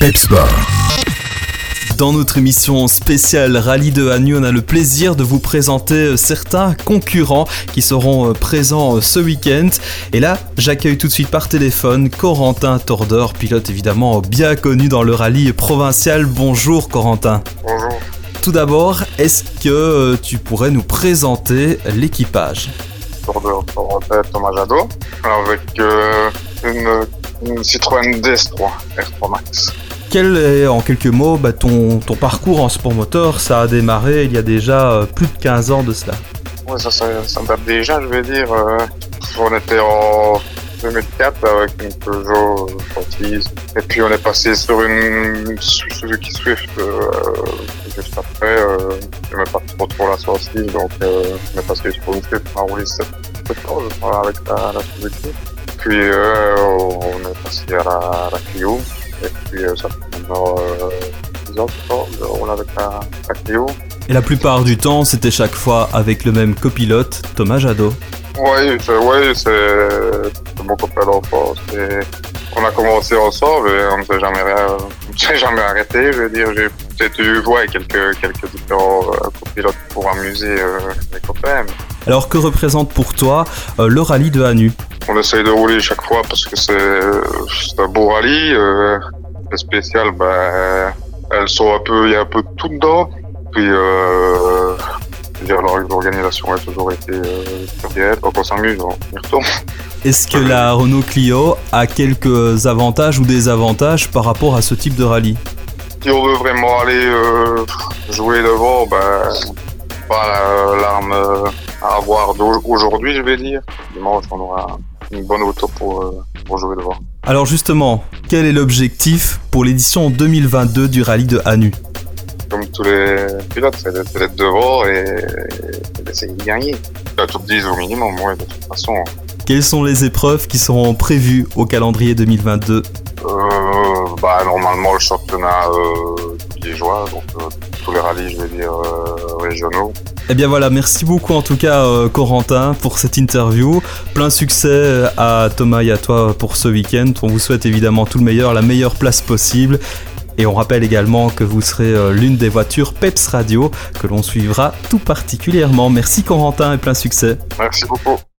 Pepsport. Dans notre émission spéciale Rallye de Hanu, on a le plaisir de vous présenter euh, certains concurrents qui seront euh, présents euh, ce week-end. Et là, j'accueille tout de suite par téléphone Corentin Tordeur, pilote évidemment bien connu dans le rallye provincial. Bonjour Corentin. Bonjour. Tout d'abord, est-ce que tu pourrais nous présenter l'équipage? Tordeur, Thomas Jadot, avec une, une Citroën DS3 R3 Max. Quel est en quelques mots bah, ton, parcours en sport moteur? Ça a démarré il y a déjà euh, plus de 15 ans de cela. Oui, ça, ça date déjà, je vais dire. Euh, on était en 2004 avec une Peugeot 36. Et puis on est passé sur une Suzuki Swift euh, juste après. Euh, je n'aimais pas trop trop la 66, donc euh, on est passé sur une Swift en roulis 7 ans, je avec la, la Suzuki. Puis on est passé à la, à la Clio. Et puis euh, ça fait maintenant euh, 10 ans que je roule avec la, la Clio. Et la plupart du temps, c'était chaque fois avec le même copilote, Thomas Jadot. Oui, c'est ouais, c'est mon copain d'enfance. On a commencé ensemble et on ne s'est jamais, jamais arrêté. Je veux dire, j'ai peut-être eu ouais, quelques, quelques différents euh, copilotes pour amuser euh, les copains. Alors que représente pour toi euh, le rallye de Hanu? On essaye de rouler chaque fois parce que c'est un beau rallye. Euh, spécial, ben, elles sont un peu, il y a un peu de tout dedans. Puis, euh, l'organisation a toujours été euh, bien. Donc on s'amuse, on y retourne. Est-ce que la Renault Clio a quelques avantages ou désavantages par rapport à ce type de rallye? Si on veut vraiment aller euh, jouer devant, ben, pas la- l'arme à avoir aujourd'hui, je vais dire. Dimanche, on aura une bonne auto pour, euh, pour jouer devant. Alors justement, quel est l'objectif pour l'édition 2022 du rallye de Hanu? Comme tous les pilotes, c'est d'être devant et, et d'essayer de gagner. Un top 10 au minimum, ouais, de toute façon. Quelles sont les épreuves qui seront prévues au calendrier 2022 Euh, bah, normalement, le championnat euh, liégeois, donc euh, tous les rallyes, je vais dire, euh, régionaux. Eh bien voilà, merci beaucoup en tout cas euh, Corentin pour cette interview. Plein succès euh, à Thomas et à toi pour ce week-end. On vous souhaite évidemment tout le meilleur, la meilleure place possible. Et on rappelle également que vous serez euh, l'une des voitures Peps Radio que l'on suivra tout particulièrement. Merci Corentin et plein succès. Merci beaucoup.